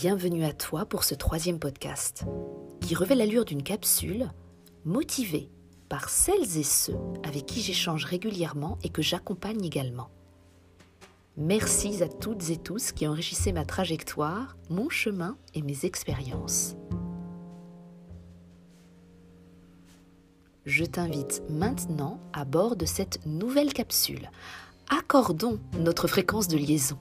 Bienvenue à toi pour ce troisième podcast qui revêt l'allure d'une capsule motivée par celles et ceux avec qui j'échange régulièrement et que j'accompagne également. Merci à toutes et tous qui enrichissaient ma trajectoire, mon chemin et mes expériences. Je t'invite maintenant à bord de cette nouvelle capsule. Accordons notre fréquence de liaison.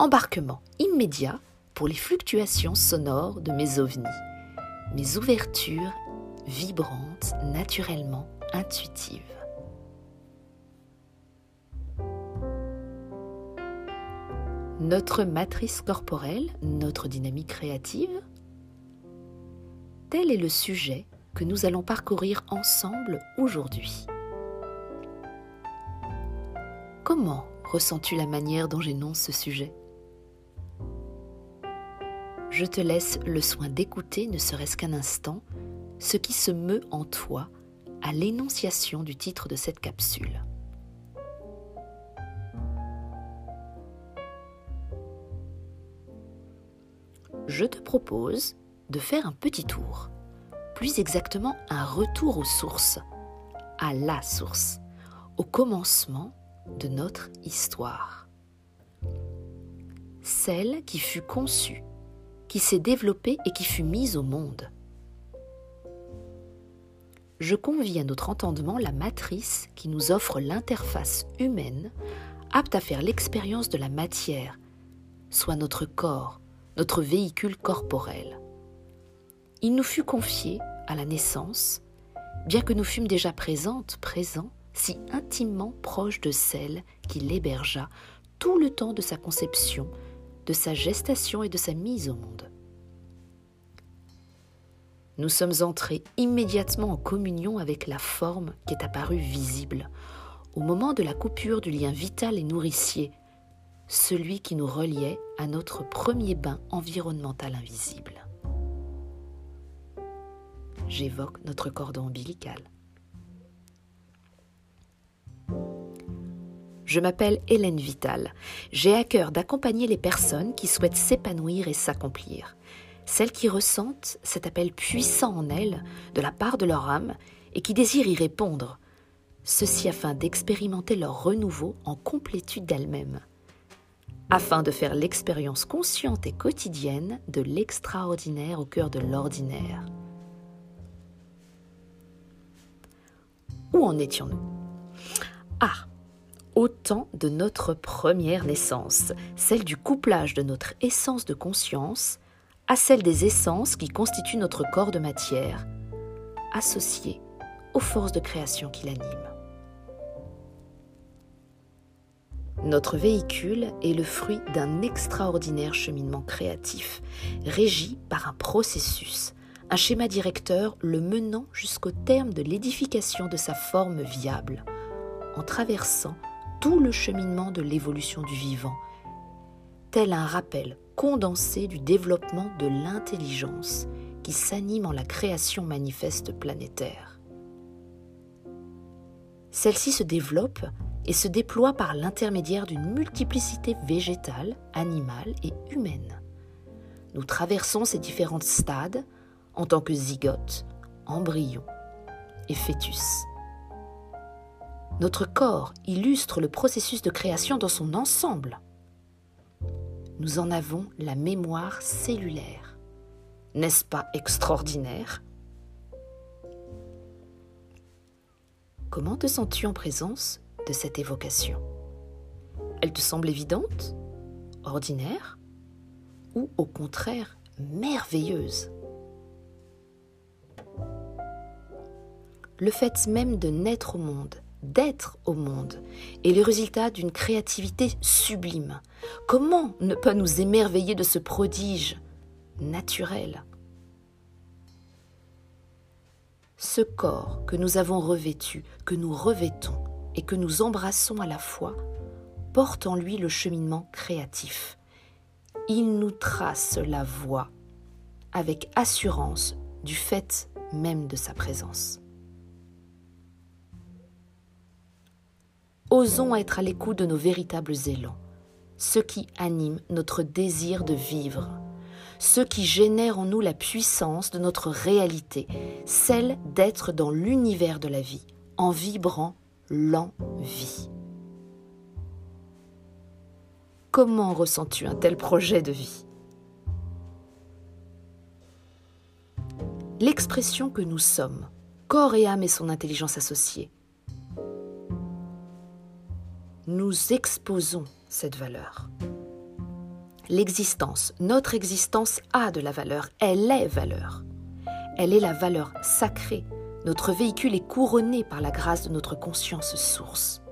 Embarquement immédiat pour les fluctuations sonores de mes ovnis, mes ouvertures vibrantes, naturellement intuitives. Notre matrice corporelle, notre dynamique créative, tel est le sujet que nous allons parcourir ensemble aujourd'hui. Comment ressens-tu la manière dont j'énonce ce sujet? Je te laisse le soin d'écouter, ne serait-ce qu'un instant, ce qui se meut en toi à l'énonciation du titre de cette capsule. Je te propose de faire un petit tour plus exactement un retour aux sources, à la source, au commencement de notre histoire. Celle qui fut conçue, qui s'est développée et qui fut mise au monde. Je convie à notre entendement la matrice qui nous offre l'interface humaine apte à faire l'expérience de la matière, soit notre corps, notre véhicule corporel. Il nous fut confié à la naissance, bien que nous fûmes déjà présentes, présents, si intimement proches de celle qui l'hébergea tout le temps de sa conception, de sa gestation et de sa mise au monde. Nous sommes entrés immédiatement en communion avec la forme qui est apparue visible, au moment de la coupure du lien vital et nourricier, celui qui nous reliait à notre premier bain environnemental invisible j'évoque notre cordon ombilical. Je m'appelle Hélène Vital. J'ai à cœur d'accompagner les personnes qui souhaitent s'épanouir et s'accomplir. Celles qui ressentent cet appel puissant en elles de la part de leur âme et qui désirent y répondre. Ceci afin d'expérimenter leur renouveau en complétude d'elles-mêmes. Afin de faire l'expérience consciente et quotidienne de l'extraordinaire au cœur de l'ordinaire. Où en étions-nous? Ah Au temps de notre première naissance, celle du couplage de notre essence de conscience à celle des essences qui constituent notre corps de matière, associées aux forces de création qui l'animent. Notre véhicule est le fruit d'un extraordinaire cheminement créatif, régi par un processus, un schéma directeur le menant jusqu'au terme de l'édification de sa forme viable, en traversant tout le cheminement de l'évolution du vivant, tel un rappel condensé du développement de l'intelligence qui s'anime en la création manifeste planétaire. Celle-ci se développe et se déploie par l'intermédiaire d'une multiplicité végétale, animale et humaine. Nous traversons ces différents stades en tant que zygote, embryon et fœtus. Notre corps illustre le processus de création dans son ensemble. Nous en avons la mémoire cellulaire. N'est-ce pas extraordinaire? Comment te sens-tu en présence de cette évocation? Elle te semble évidente Ordinaire Ou au contraire merveilleuse? Le fait même de naître au monde, d'être au monde, est le résultat d'une créativité sublime. Comment ne pas nous émerveiller de ce prodige naturel? Ce corps que nous avons revêtu, que nous revêtons et que nous embrassons à la fois, porte en lui le cheminement créatif. Il nous trace la voie avec assurance du fait même de sa présence. Osons être à l'écoute de nos véritables élans, ce qui anime notre désir de vivre, ceux qui génèrent en nous la puissance de notre réalité, celle d'être dans l'univers de la vie, en vibrant l'envie. Comment ressens-tu un tel projet de vie? L'expression que nous sommes, corps et âme et son intelligence associée, nous exposons cette valeur. L'existence, notre existence a de la valeur, elle est valeur. Elle est la valeur sacrée. Notre véhicule est couronné par la grâce de notre conscience source.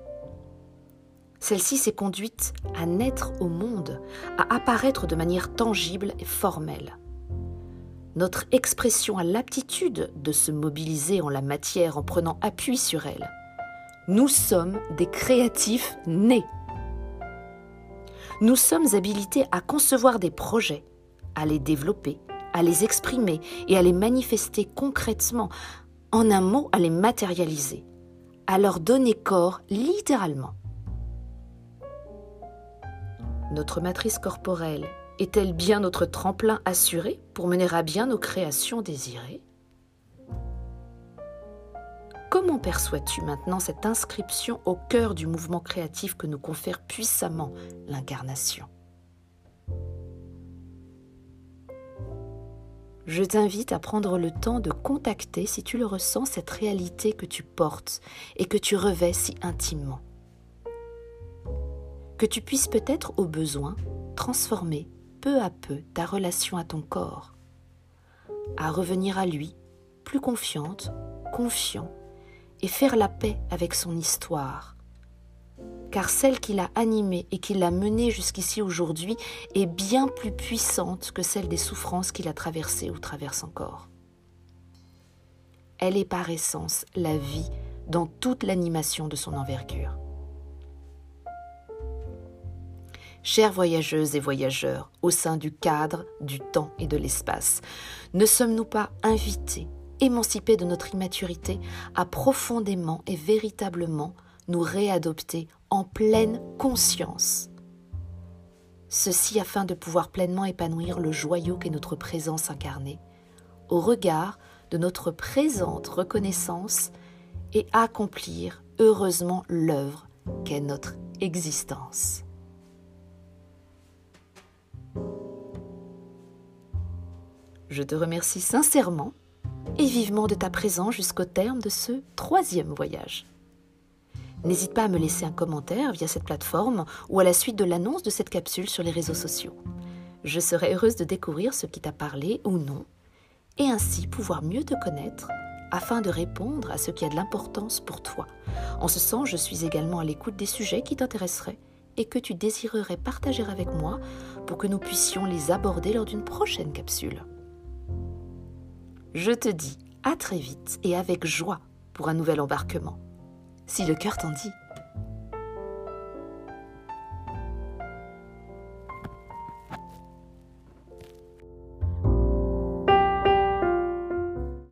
Celle-ci s'est conduite à naître au monde, à apparaître de manière tangible et formelle. Notre expression a l'aptitude de se mobiliser en la matière en prenant appui sur elle. Nous sommes des créatifs nés. Nous sommes habilités à concevoir des projets, à les développer, à les exprimer et à les manifester concrètement, en un mot, à les matérialiser, à leur donner corps littéralement. Notre matrice corporelle est-elle bien notre tremplin assuré pour mener à bien nos créations désirées? Comment perçois-tu maintenant cette inscription au cœur du mouvement créatif que nous confère puissamment l'incarnation? Je t'invite à prendre le temps de contacter, si tu le ressens, cette réalité que tu portes et que tu revais si intimement. Que tu puisses peut-être au besoin transformer peu à peu ta relation à ton corps, à revenir à lui plus confiante, confiant et faire la paix avec son histoire. Car celle qui l'a animée et qui l'a menée jusqu'ici aujourd'hui est bien plus puissante que celle des souffrances qu'il a traversées ou traverse encore. Elle est par essence la vie dans toute l'animation de son envergure. Chères voyageuses et voyageurs, au sein du cadre, du temps et de l'espace, ne sommes-nous pas invités émancipés de notre immaturité, à profondément et véritablement nous réadopter en pleine conscience. Ceci afin de pouvoir pleinement épanouir le joyau qu'est notre présence incarnée, au regard de notre présente reconnaissance et accomplir heureusement l'œuvre qu'est notre existence. Je te remercie sincèrement et vivement de ta présence jusqu'au terme de ce troisième voyage. N'hésite pas à me laisser un commentaire via cette plateforme ou à la suite de l'annonce de cette capsule sur les réseaux sociaux. Je serai heureuse de découvrir ce qui t'a parlé ou non, et ainsi pouvoir mieux te connaître afin de répondre à ce qui a de l'importance pour toi. En ce sens, je suis également à l'écoute des sujets qui t'intéresseraient et que tu désirerais partager avec moi pour que nous puissions les aborder lors d'une prochaine capsule. Je te dis à très vite et avec joie pour un nouvel embarquement. Si le cœur t'en dit.